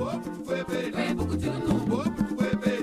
Foi bebê. Foi bebê.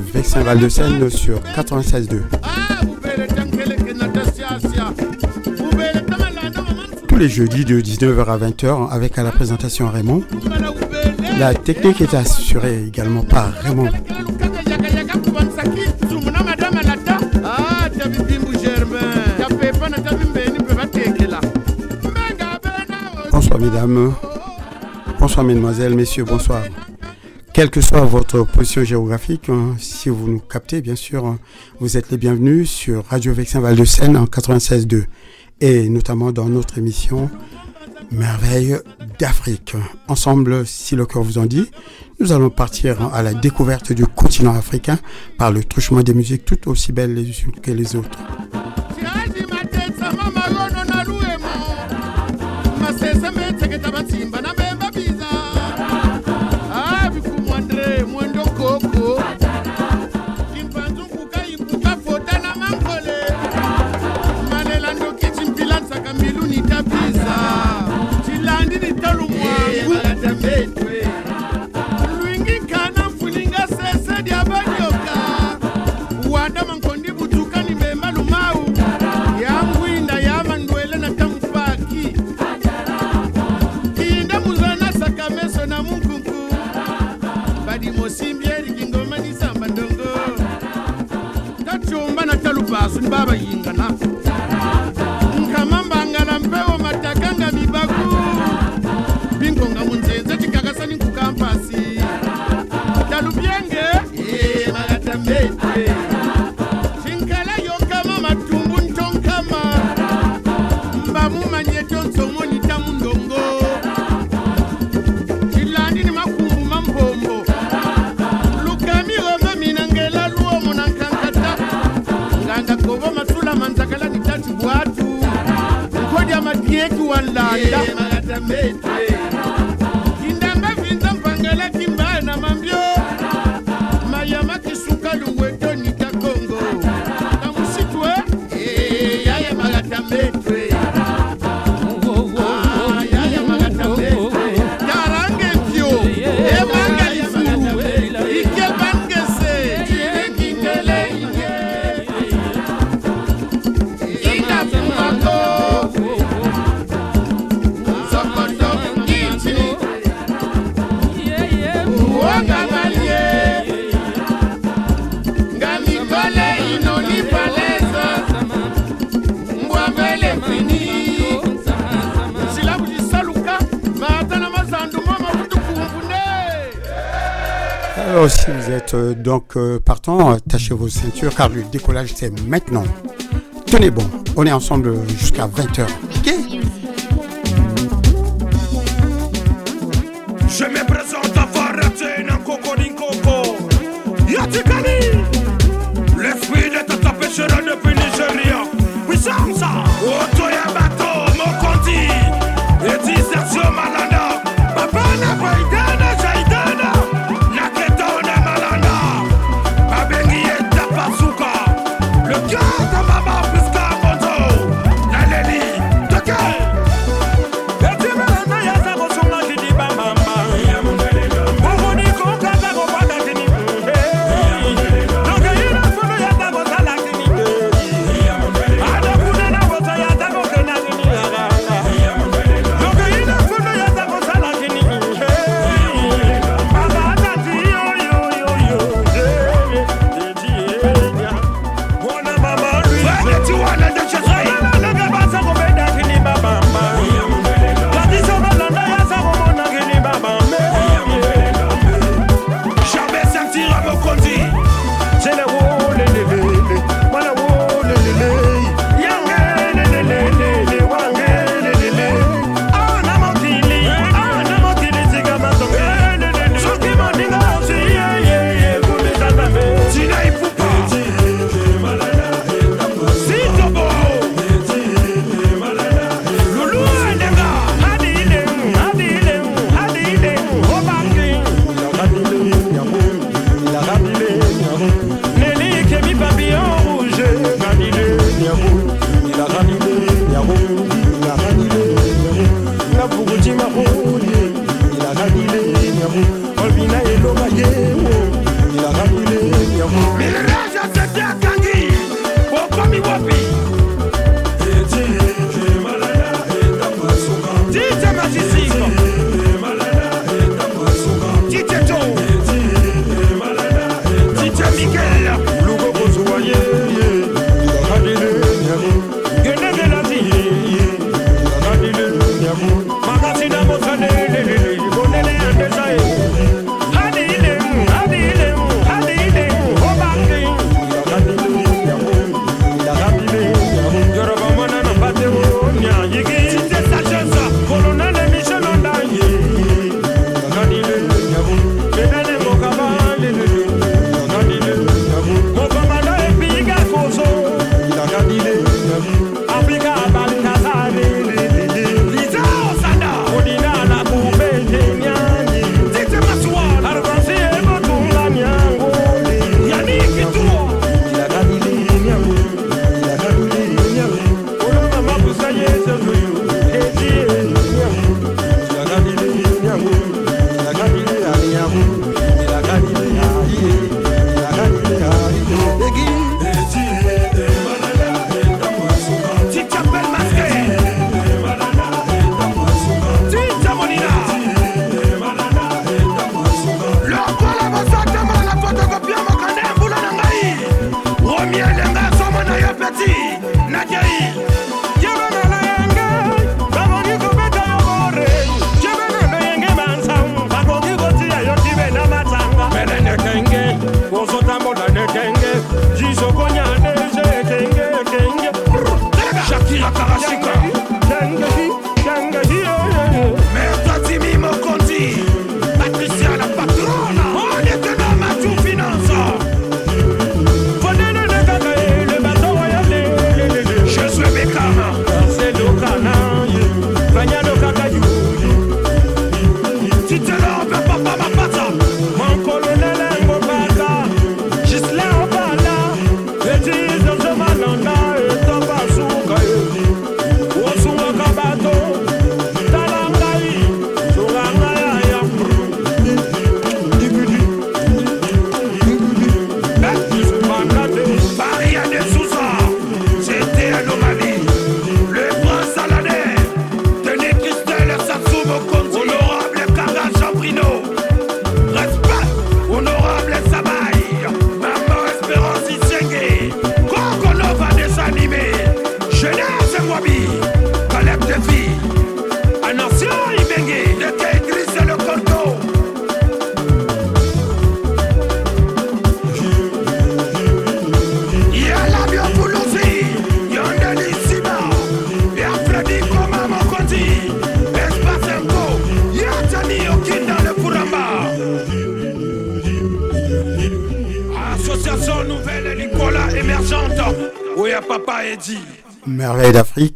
Vexin Val de Seine sur 96.2. Tous les jeudis de 19h à 20h avec à la présentation Raymond. La technique est assurée également par Raymond. Bonsoir mesdames, bonsoir mesdemoiselles, messieurs, bonsoir quelle que soit votre position géographique, hein, si vous nous captez, bien sûr, hein, vous êtes les bienvenus sur Radio Vexin Val de Seine en 96.2 et notamment dans notre émission Merveille d'Afrique. Ensemble, si le cœur vous en dit, nous allons partir à la découverte du continent africain par le truchement des musiques tout aussi belles les unes que les autres. faith. êtes euh, donc euh, partant, euh, tâchez vos ceintures car le décollage c'est maintenant. Tenez bon, on est ensemble jusqu'à 20h.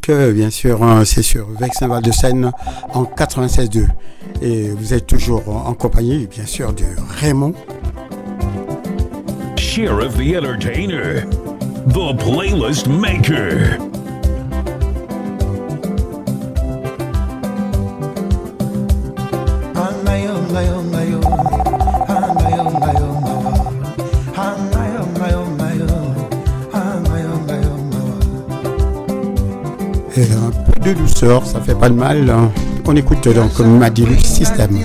Bien sûr, hein, c'est sur Vexin Val de Seine en 96.2. Et vous êtes toujours en compagnie, bien sûr, de Raymond. Sheriff the Entertainer, the Playlist Maker. De douceur, ça fait pas de mal. hein. On écoute donc Madilu System.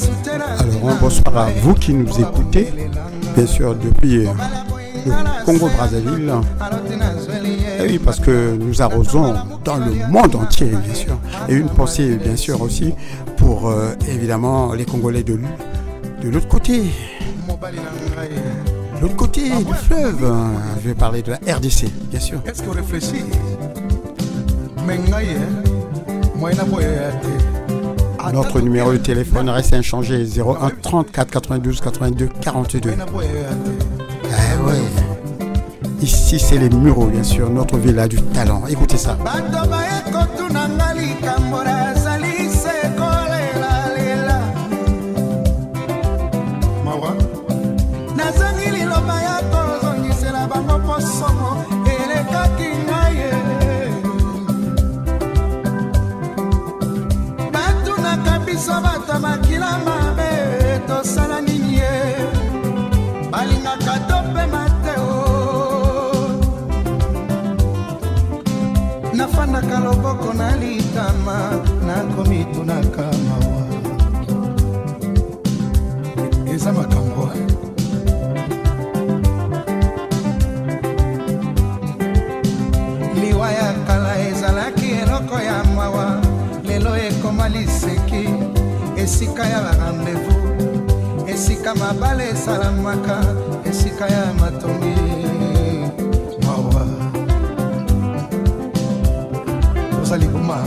Alors, un bonsoir à vous qui nous écoutez, bien sûr, depuis euh, le Congo-Brazzaville. Eh oui, parce que nous arrosons dans le monde entier, bien sûr. Et une pensée, bien sûr, aussi pour, euh, évidemment, les Congolais de, de l'autre côté. L'autre côté du fleuve. hein. Je vais parler de la RDC, bien sûr. Est-ce qu'on réfléchit Notre numéro de téléphone reste inchangé 01 34 92 82 42. Moyen na boya ya te. Ah ouais. Ici, c'est les Mureaux, bien sûr, notre villa du talent. Écoutez ça. Nafandaka loboko na litama nakomitunaka mawa. Eza makambo liwa ya kala ezalaki eloko ya mawa lelo ekoma liseki esika ya barandevu esika mabale esalamaka esika ya matongi libuma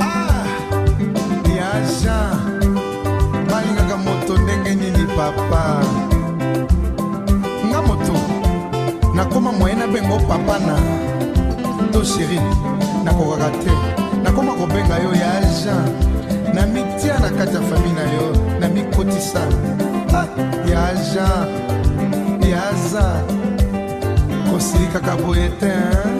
Ah, ya jean. Balingaka moto ndenge nini papa? Nga moto nakoma moye nabenga papa na. To sheri nakokaka te. Nakoma kobenga yo ya jean. Na mitia na kati ya fami na yo na mikotisa. Ah, ya jean Se acabou eterno.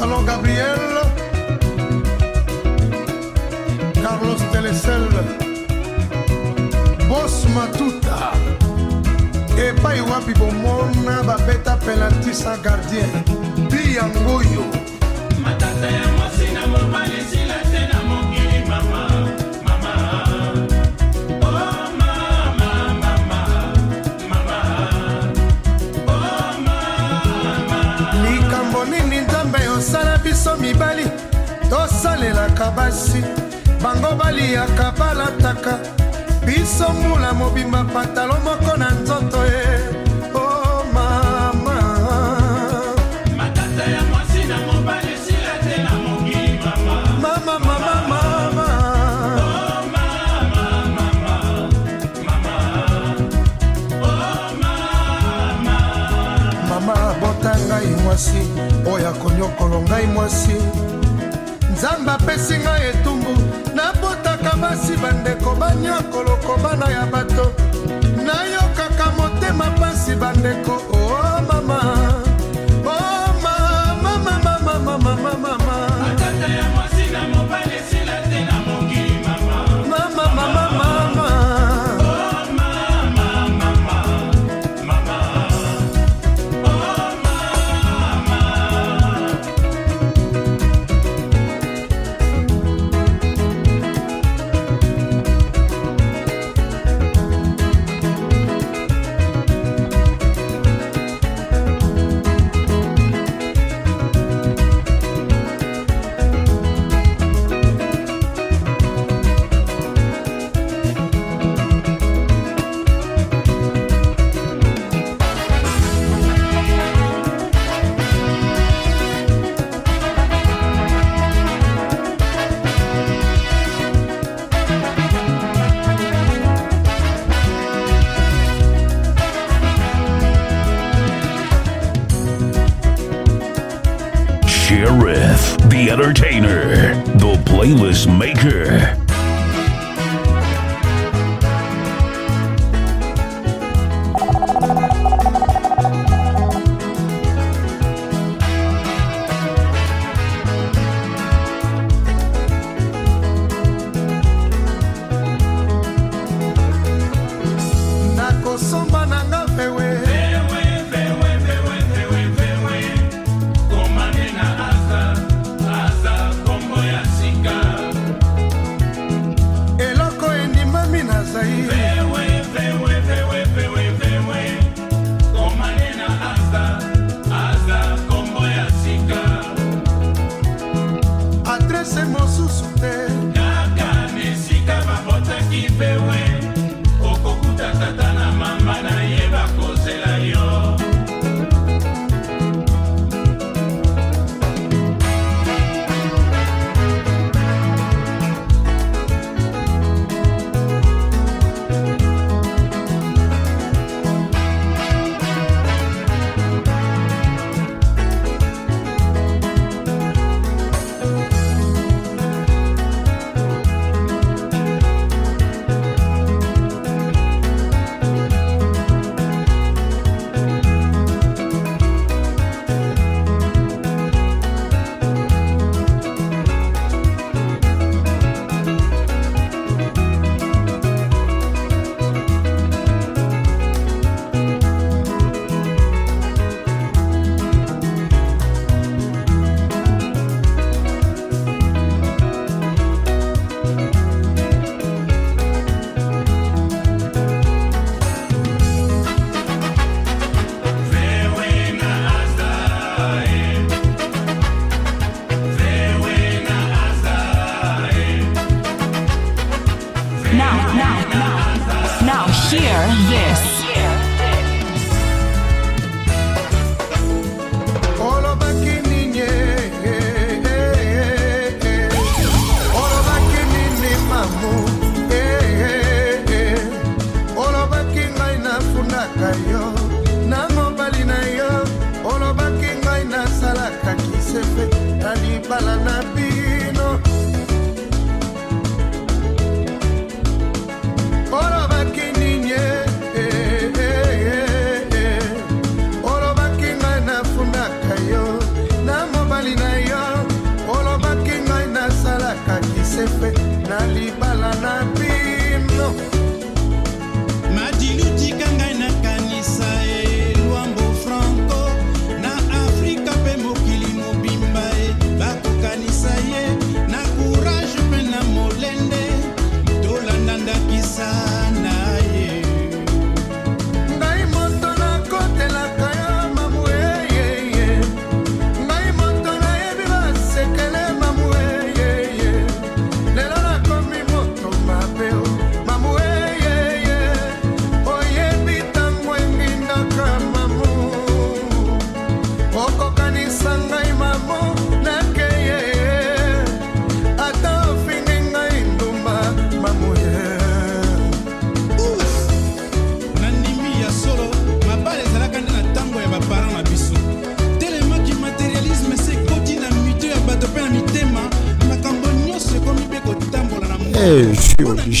Salon Gabriel, Carlos Telecel, Boss Matuta, epai wapi bomona babeta penalti sa gardien biyangoyo basi bango baliyaka balataka. Biso mbula mobimba patalo moko na nzoto ye o mama. Matata ya mwasi na mobali esila te na mokili mama. Mama mama mama. Oh mama. Mama mama oh mama mama bota ngai mwasi oyo akonyokolo ngai mwasi apesi ngai etumbu. Nabotaka basi bandeko banyokoloko bana ya bato. Nayokaka motema pasi bandeko o oh, entertainer, the playlist maker.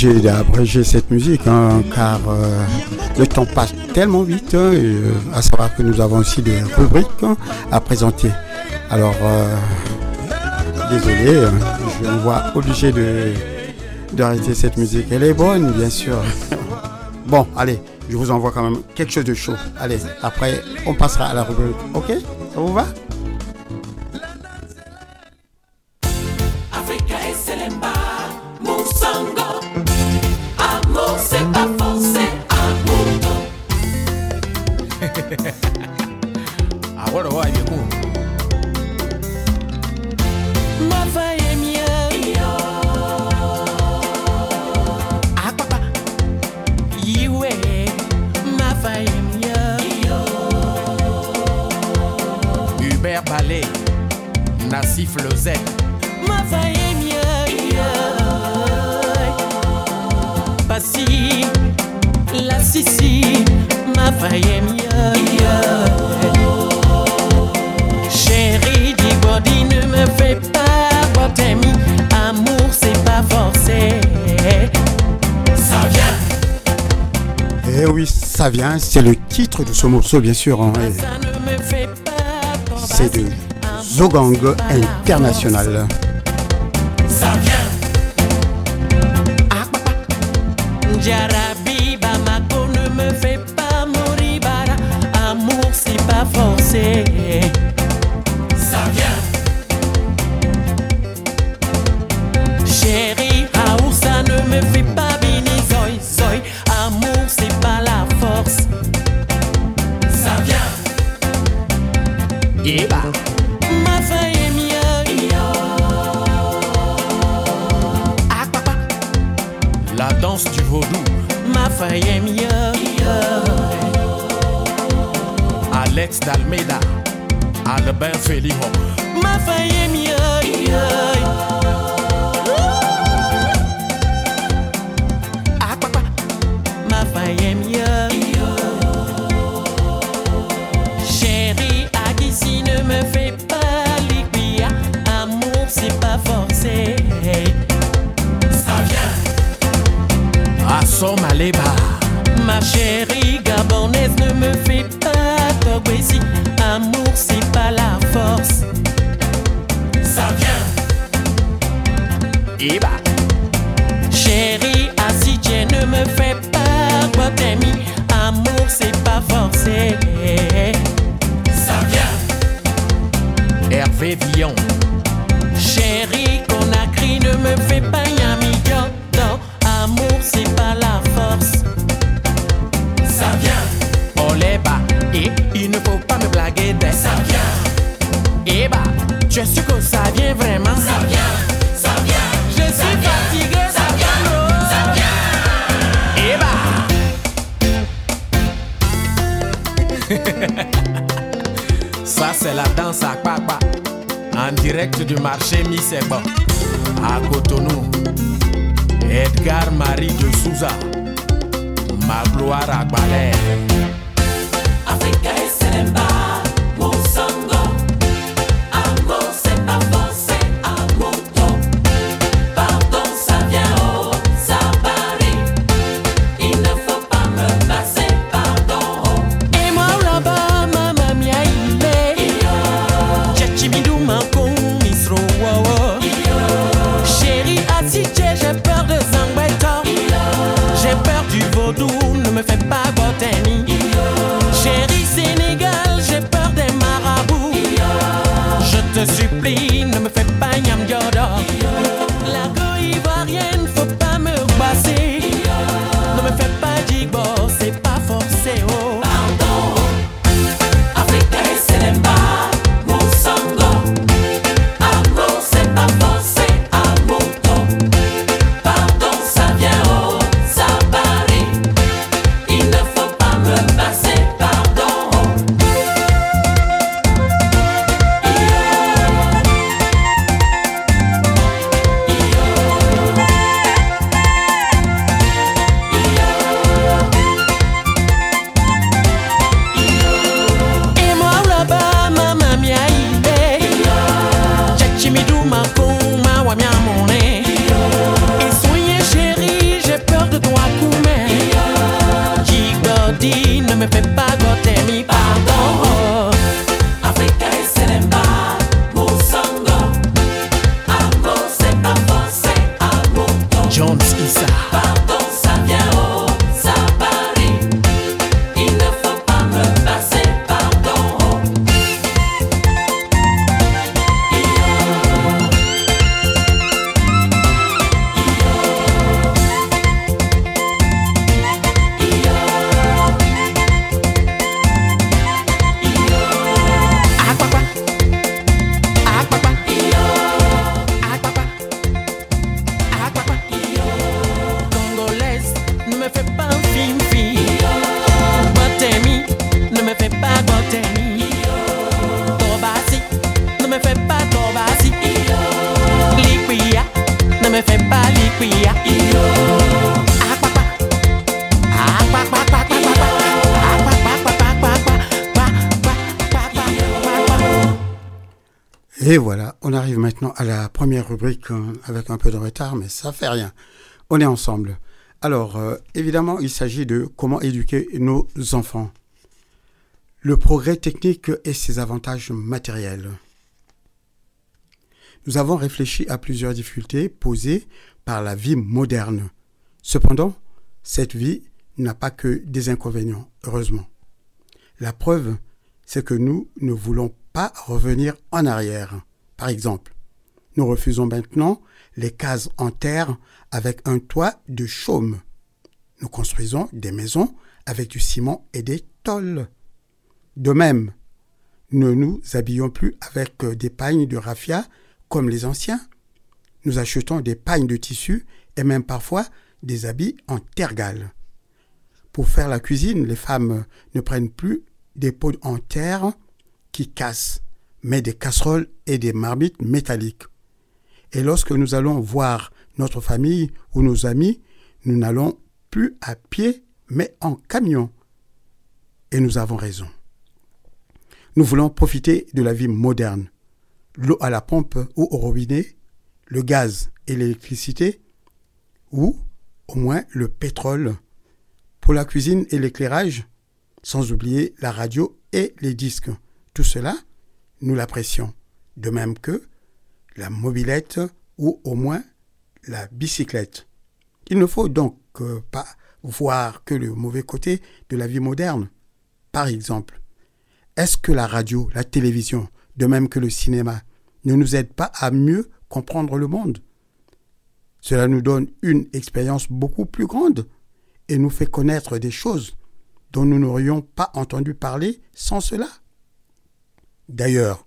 Obligé d'abréger cette musique hein, car euh, le temps passe tellement vite. hein, euh, à savoir que nous avons aussi des rubriques hein, à présenter. Alors, euh, désolé, je me vois obligé de d'arrêter cette musique. Elle est bonne, bien sûr. Bon, allez, je vous envoie quand même quelque chose de chaud. Allez, après, on passera à la rubrique. Ok? Ça vous va? C'est le titre de ce morceau, bien sûr. hein, fait pas C'est de Zogang International. Ça vient. Chérie, ne me fais pas Eba. Ma faille est mieux. Papa. La danse du vaudou. Ma faille est mieux. Alex Dalmeda. Albert Feliho. Ma faille est mieux. Ma chérie gabonaise, ne me fais pas Ça, c'est la danse à Papa. En direct du marché Miseba. À Cotonou. Edgar Marie de Souza. Ma gloire à Balais. Africa et rubrique euh, avec un peu de retard, mais ça fait rien. On est ensemble. Alors, euh, évidemment, il s'agit de comment éduquer nos enfants. Le progrès technique et ses avantages matériels. Nous avons réfléchi à plusieurs difficultés posées par la vie moderne. Cependant, cette vie n'a pas que des inconvénients, heureusement. La preuve, c'est que nous ne voulons pas revenir en arrière. Par exemple, nous refusons maintenant les cases en terre avec un toit de chaume. Nous construisons des maisons avec du ciment et des tôles. De même, ne nous habillons plus avec euh, des pagnes de raffia comme les anciens. Nous achetons des pagnes de tissu et même parfois des habits en tergale. Pour faire la cuisine, les femmes ne prennent plus des pots en terre qui cassent, mais des casseroles et des marmites métalliques. Et lorsque nous allons voir notre famille ou nos amis, nous n'allons plus à pied, mais en camion. Et nous avons raison. Nous voulons profiter de la vie moderne. L'eau à la pompe ou au robinet, le gaz et l'électricité, ou au moins le pétrole pour la cuisine et l'éclairage, sans oublier la radio et les disques. Tout cela, nous l'apprécions, de même que la mobilette ou au moins la bicyclette. Il ne faut donc euh, pas voir que le mauvais côté de la vie moderne. Par exemple, est-ce que la radio, la télévision, de même que le cinéma, ne nous aident pas à mieux comprendre le monde? Cela nous donne une expérience beaucoup plus grande et nous fait connaître des choses dont nous n'aurions pas entendu parler sans cela. D'ailleurs,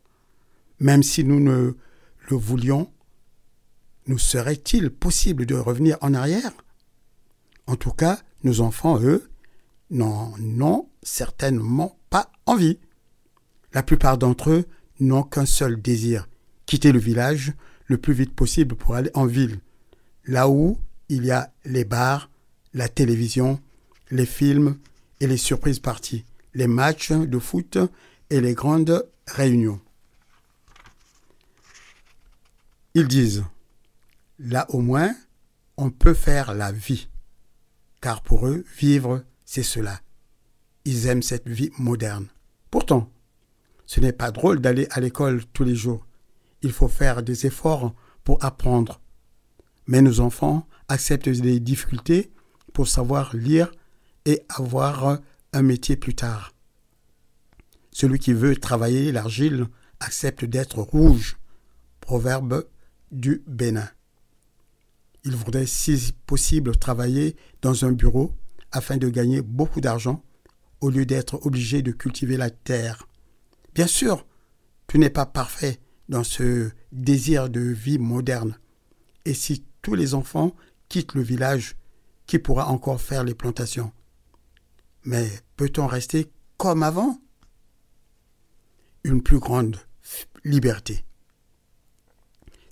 même si nous ne le voulions, nous serait-il possible de revenir en arrière? En tout cas, nos enfants, eux, n'en ont certainement pas envie. La plupart d'entre eux n'ont qu'un seul désir, quitter le village le plus vite possible pour aller en ville, là où il y a les bars, la télévision, les films et les surprises parties, les matchs de foot et les grandes réunions. Ils disent, là au moins, on peut faire la vie, car pour eux, vivre, c'est cela. Ils aiment cette vie moderne. Pourtant, ce n'est pas drôle d'aller à l'école tous les jours. Il faut faire des efforts pour apprendre. Mais nos enfants acceptent des difficultés pour savoir lire et avoir un métier plus tard. Celui qui veut travailler l'argile accepte d'être rouge. Proverbe du Bénin. Il voudrait, si possible, travailler dans un bureau afin de gagner beaucoup d'argent au lieu d'être obligé de cultiver la terre. Bien sûr, tu n'es pas parfait dans ce désir de vie moderne. Et si tous les enfants quittent le village, qui pourra encore faire les plantations? Mais peut-on rester comme avant? Une plus grande liberté.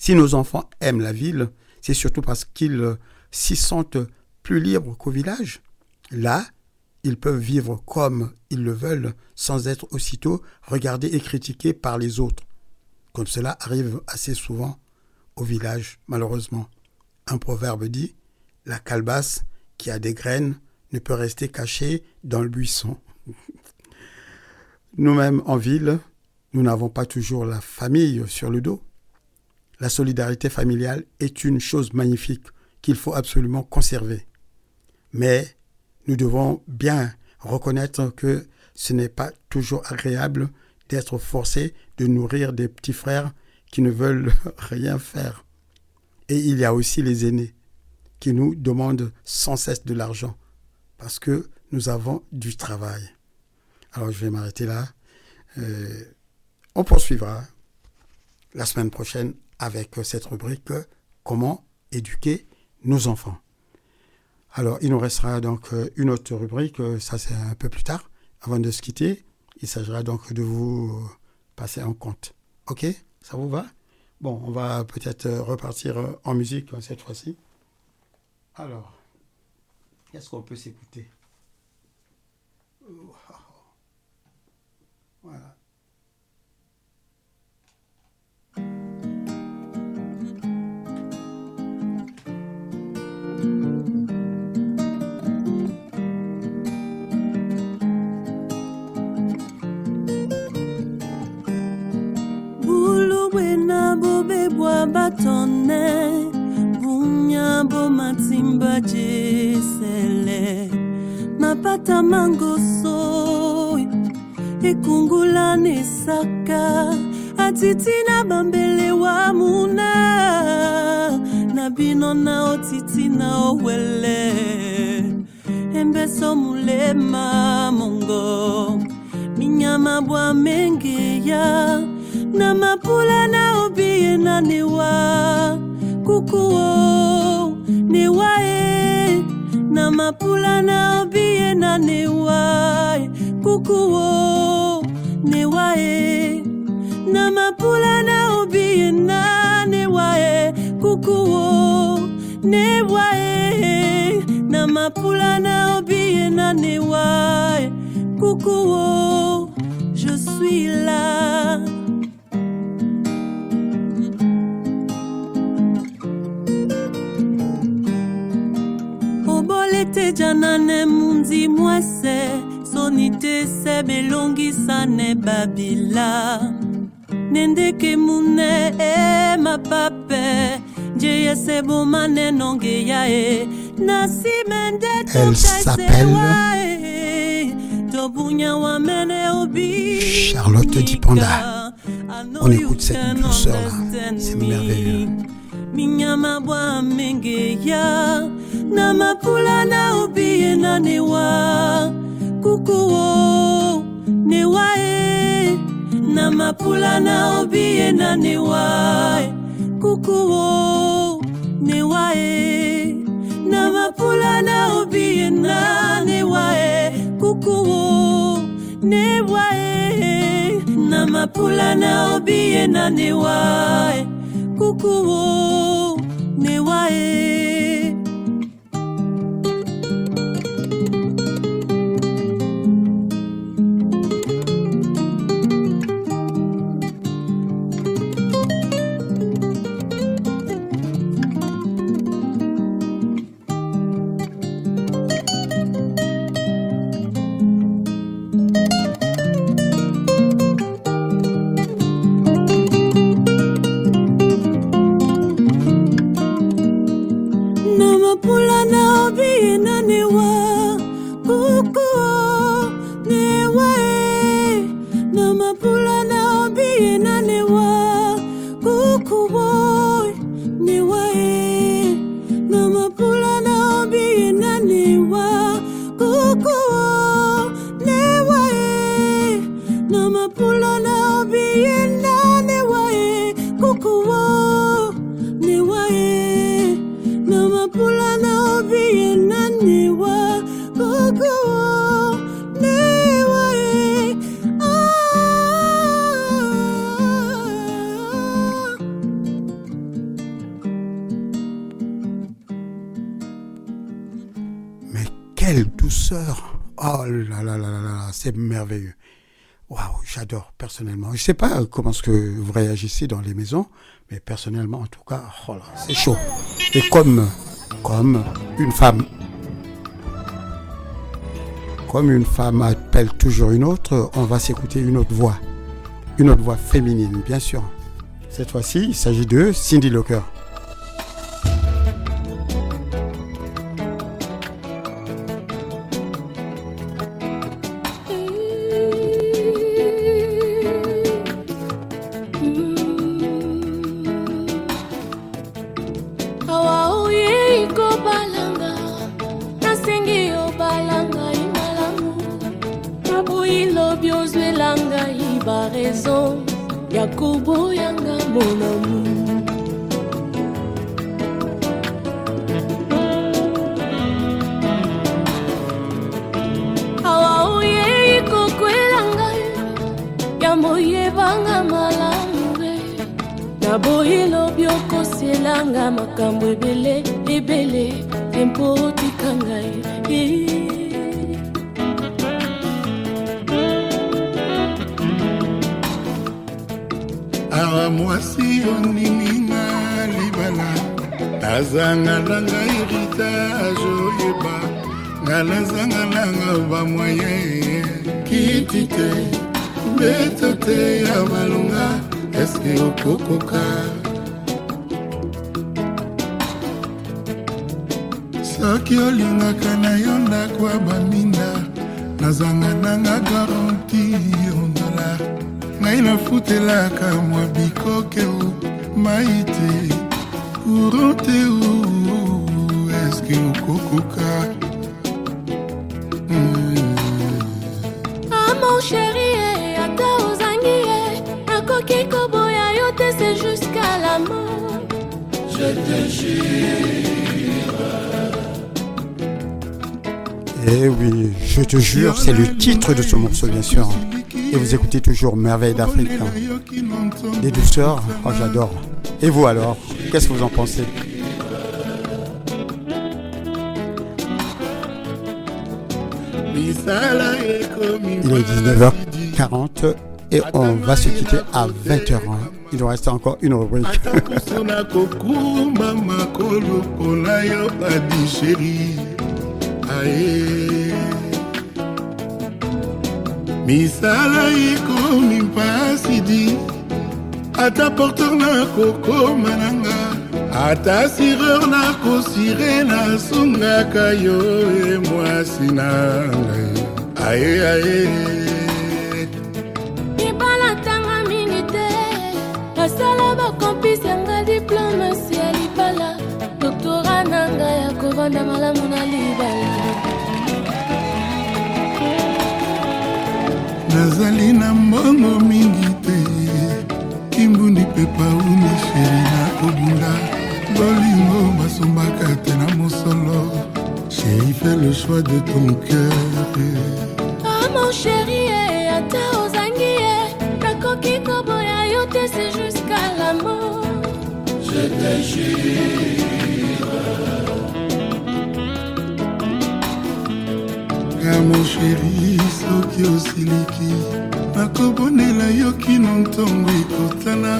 Si nos enfants aiment la ville, c'est surtout parce qu'ils s'y sentent plus libres qu'au village. Là, ils peuvent vivre comme ils le veulent sans être aussitôt regardés et critiqués par les autres. Comme cela arrive assez souvent au village, malheureusement. Un proverbe dit La calebasse qui a des graines ne peut rester cachée dans le buisson. Nous-mêmes en ville, nous n'avons pas toujours la famille sur le dos. La solidarité familiale est une chose magnifique qu'il faut absolument conserver. Mais nous devons bien reconnaître que ce n'est pas toujours agréable d'être forcé de nourrir des petits frères qui ne veulent rien faire. Et il y a aussi les aînés qui nous demandent sans cesse de l'argent parce que nous avons du travail. Alors je vais m'arrêter là. Euh, on poursuivra la semaine prochaine avec cette rubrique Comment éduquer nos enfants. Alors il nous restera donc une autre rubrique, ça c'est un peu plus tard, avant de se quitter. Il s'agira donc de vous passer en compte. Ok? Ça vous va? Bon, on va peut-être repartir en musique cette fois-ci. Alors, qu'est-ce qu'on peut s'écouter? Voilà. Batone bunya bo matimba jesele. Mapata mangoso ekungula nesaka. Atiti na bambele wa muna na bino na otiti na owele. Embeso mulema mongo minyama bwa mengeya na mapula na obiye na newa kukuo newa e. Na mapula na obiye na newa e kukuo newa e. Na mapula na obiye na newa e newa e. Na na e je suis là obole te jana ne mundi mwese soni te se belongisa ne babila mune e mapape e tobunya wamene obi Charlotte Dipanda. On écoute cette douceur-là. C'est merveilleux. Minyama bwa mengeya na mapula na obiye na newa. Kukuwo newa e na mapula na obiye na newa. Kukuwo newa e na mapula na obiye na newa e. Kukuwo newa e na mapula na obiye na newa. e kukuwo newa e na c'est merveilleux. Waouh, j'adore personnellement. Je sais pas comment est-ce que vous réagissez dans les maisons, mais personnellement, en tout cas, oh c'est chaud. Et comme, comme une femme, comme une femme appelle toujours une autre, on va s'écouter une autre voix, une autre voix féminine, bien sûr. Cette fois-ci, il s'agit de Cindy Locker. eske okokoka soki olingaka na yo ndako ya baminda nazanga nanga garanti ondola ngai nafutelaka mwa bikoke mai te courant te eske okokoka Eh oui, je te jure, c'est le titre de ce morceau, bien sûr. Et vous écoutez toujours Merveille d'Afrique. Des douceurs, oh, j'adore. Et vous alors, qu'est-ce que vous en pensez? Il est 19h40 et on va se quitter à 20h. hein. Il nous reste encore une rubrique. ye misala ekomi mpasidi ata porteur nakokóma na nga. Ata sireur nakosire nasungaka yo e mwasi na ngai. Aye aye. Libala ntanga mingi te basala bakompisi yanga diplomasi ngai ya kovanda malamu na libala. Nazali na mbongo mingi te. Kimbundi mpe pauni sheri na kobunda bolingo basombaka te na mosolo. Sheri fait le choix de ton cœur. Ah mon chéri eh, ata ozangi ye nakoki koboya yo te c'est jusqu'à la mort. Je te ya mon sheri soki osiliki. Nakobonela yo kino ntongo ekotana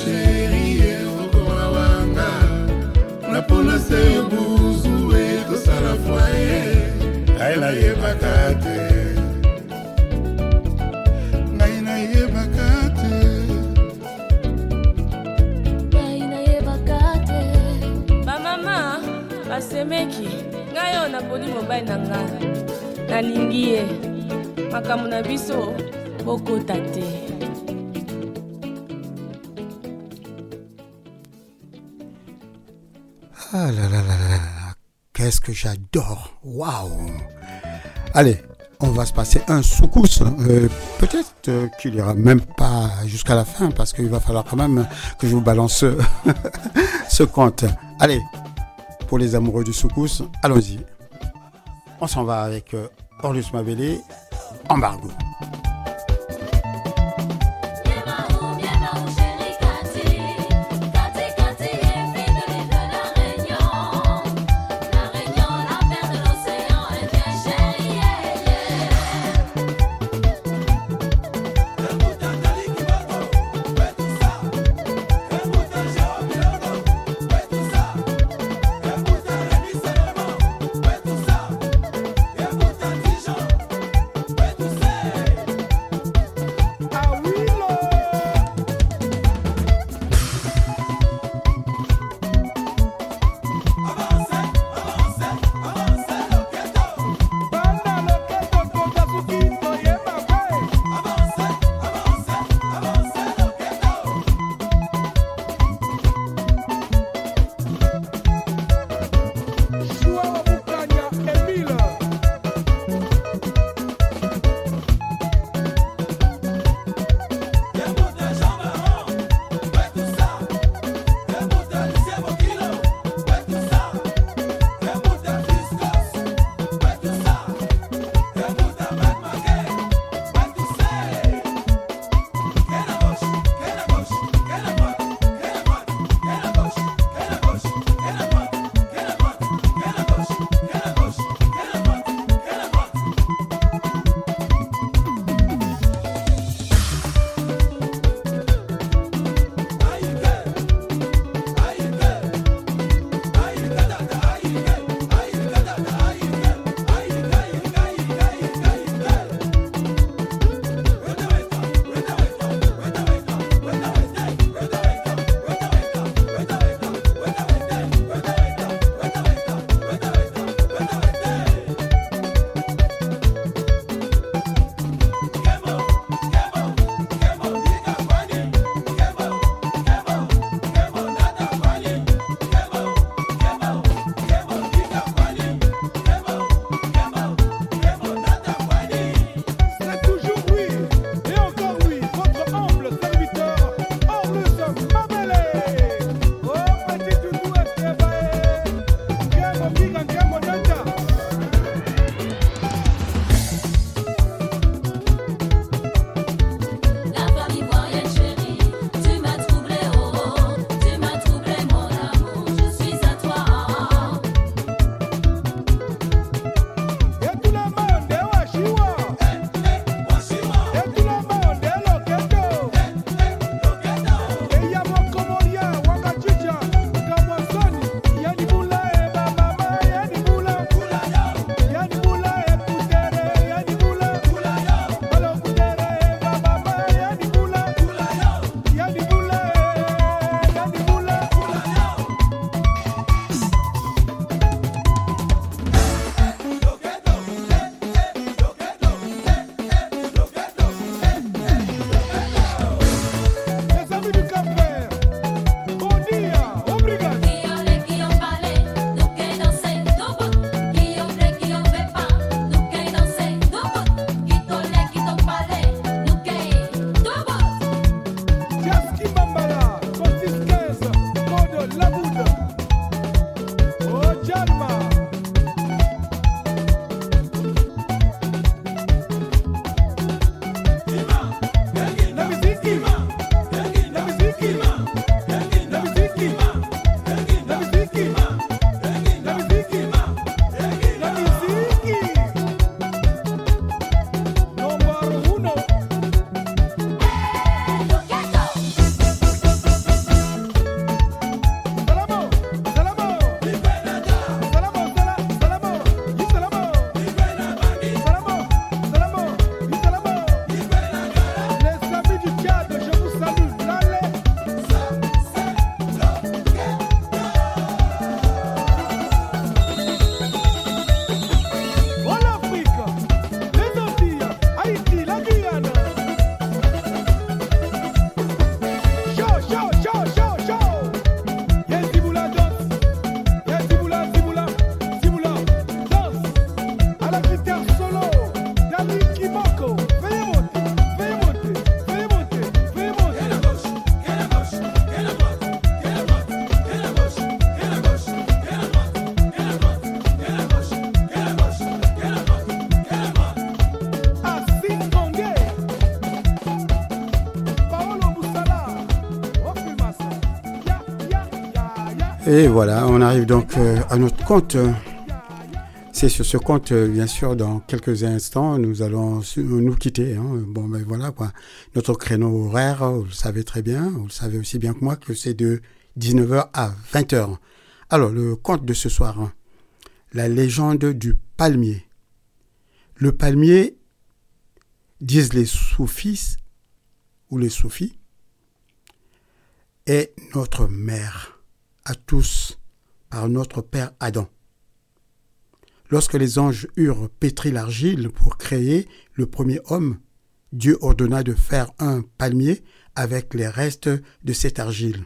sheri e okowa wanga. Napona se yo buzu e tosala fwaye. Ngai nayebaka te. Ngai nayebaka te. ngai nayebaka te bamama basemeki ngai oyo naponi mobali na ngai nalingi ye makambo na biso bokota te Ah là là là là qu'est-ce que j'adore Waouh Allez, on va se passer un soukous. Euh, Peut-être euh, qu'il ira même pas jusqu'à la fin parce qu'il va falloir quand même que je vous balance ce, ce compte. Allez, pour les amoureux du soukous, allons-y. On s'en va avec euh, Orlus Mabélé, Embargo. Et voilà, on arrive donc euh, à notre compte. C'est sur ce compte, euh, bien sûr, dans quelques instants, nous allons nous quitter. hein. Bon, ben voilà, quoi. Notre créneau horaire, vous le savez très bien, vous le savez aussi bien que moi, que c'est de 19h à 20h. Alors, le conte de ce soir, hein. la légende du palmier. Le palmier, disent les soufis, ou les soufis, est notre mère à tous par notre père Adam. Lorsque les anges eurent pétri l'argile pour créer le premier homme, Dieu ordonna de faire un palmier avec les restes de cette argile.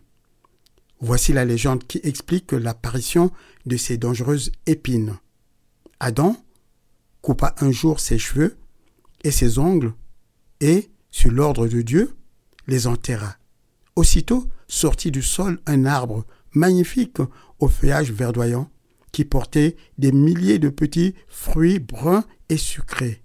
Voici la légende qui explique l'apparition de ces dangereuses épines. Adam coupa un jour ses cheveux et ses ongles et, sur l'ordre de Dieu, les enterra. Aussitôt sortit du sol un arbre magnifique au feuillage verdoyant qui portait des milliers de petits fruits bruns et sucrés.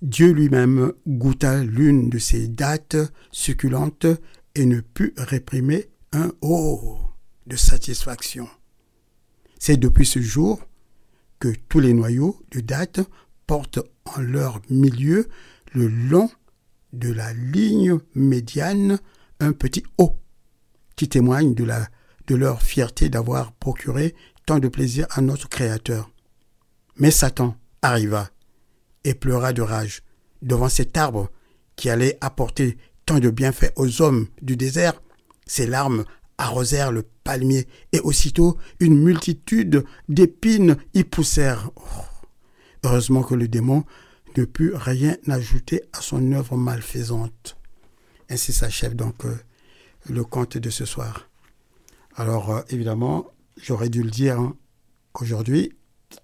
Dieu lui-même goûta l'une de ces dattes succulentes et ne put réprimer un oh de satisfaction. C'est depuis ce jour que tous les noyaux de dattes portent en leur milieu le long de la ligne médiane un petit O qui témoigne de, leur fierté d'avoir procuré tant de plaisir à notre Créateur. Mais Satan arriva et pleura de rage devant cet arbre qui allait apporter tant de bienfaits aux hommes du désert. Ses larmes arrosèrent le palmier et aussitôt une multitude d'épines y poussèrent. Heureusement que le démon ne put rien ajouter à son œuvre malfaisante. Ainsi s'achève donc euh, le conte de ce soir. Alors, euh, évidemment, j'aurais dû le dire hein, qu'aujourd'hui,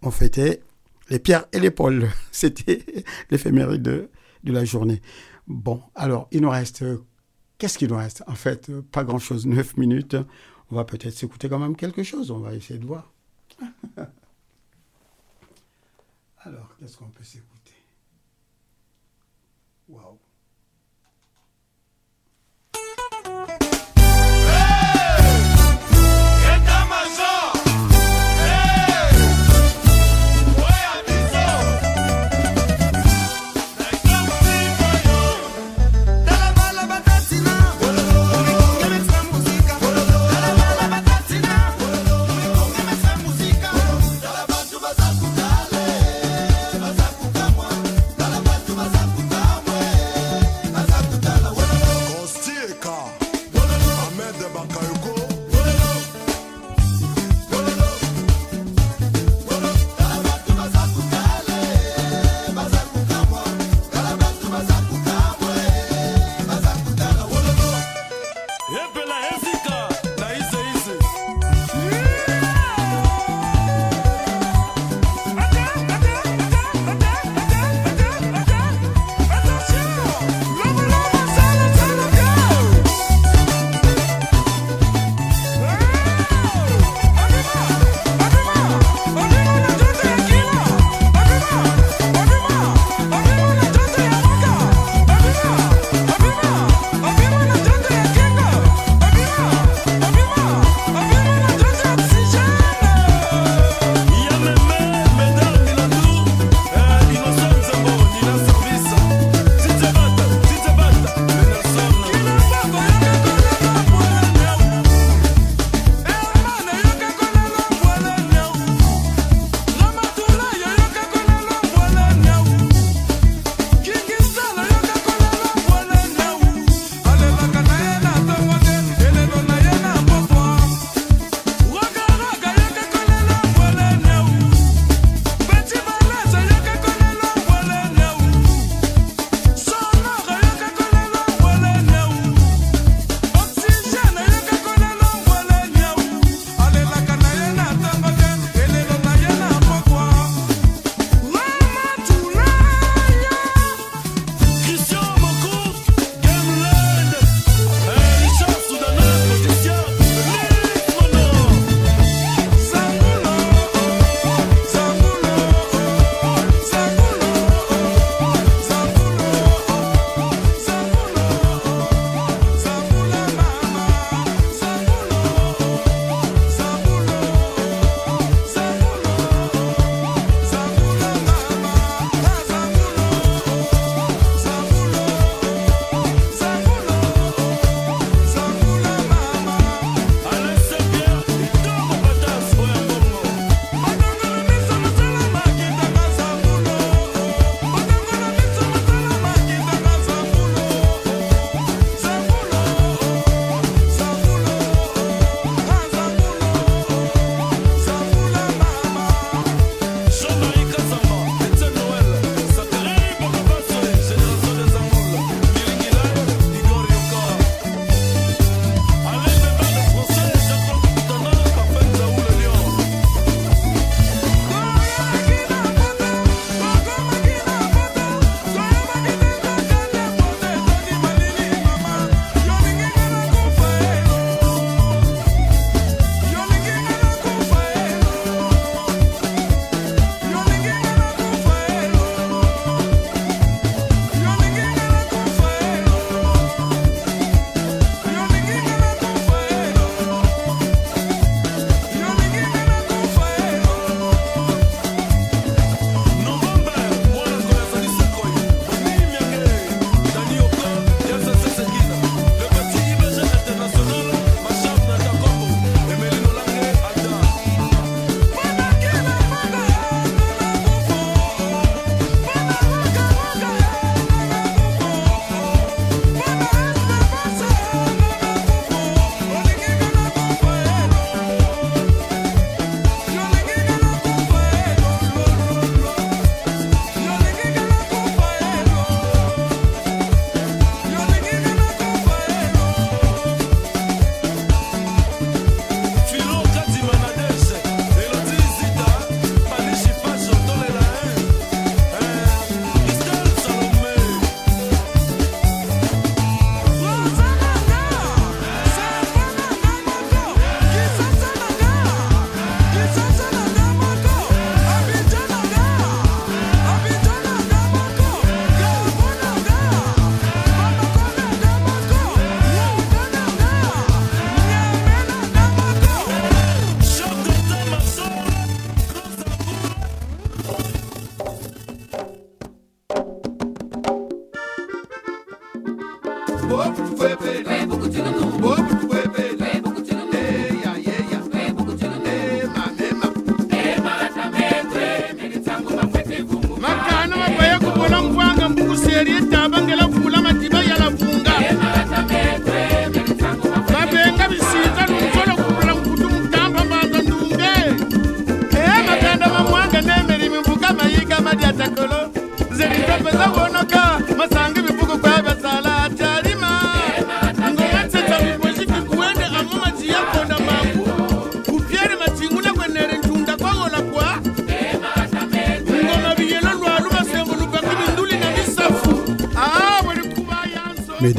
on fêtait les pierres et les pôles. C'était l'éphéméride de, la journée. Bon, alors, il nous reste. euh, Qu'est-ce qu'il nous reste? En fait, euh, pas grand-chose, 9 minutes. On va peut-être s'écouter quand même quelque chose. On va essayer de voir. alors, qu'est-ce qu'on peut s'écouter? Waouh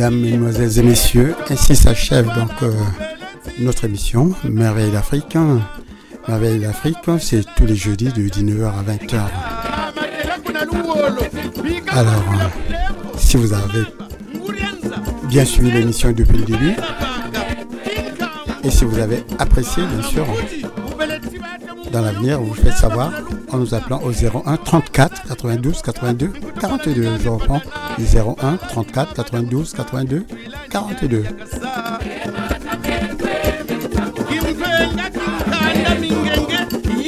Mesdames, Mesdemoiselles et Messieurs, ainsi s'achève donc euh, notre émission Merveille d'Afrique. Merveille d'Afrique, c'est tous les jeudis de 19h à 20h. Alors, si vous avez bien suivi l'émission depuis le début, et si vous avez apprécié, bien sûr, dans l'avenir, vous faites savoir en nous appelant au 01 34 92 82 42. Je reprends 01 34 92 82 42. kimvenga kimkanda mingenge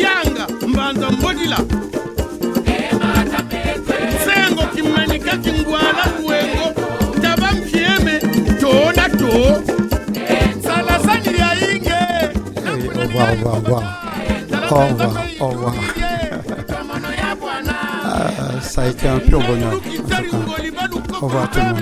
yanga mbanza mbodila nsengo kimanika kingwala lwengo taba mpyeme tona to salasani lya yinge Et au revoir, au revoir, ça a été un pur bonheur. en tout cas. Au revoir tout le monde.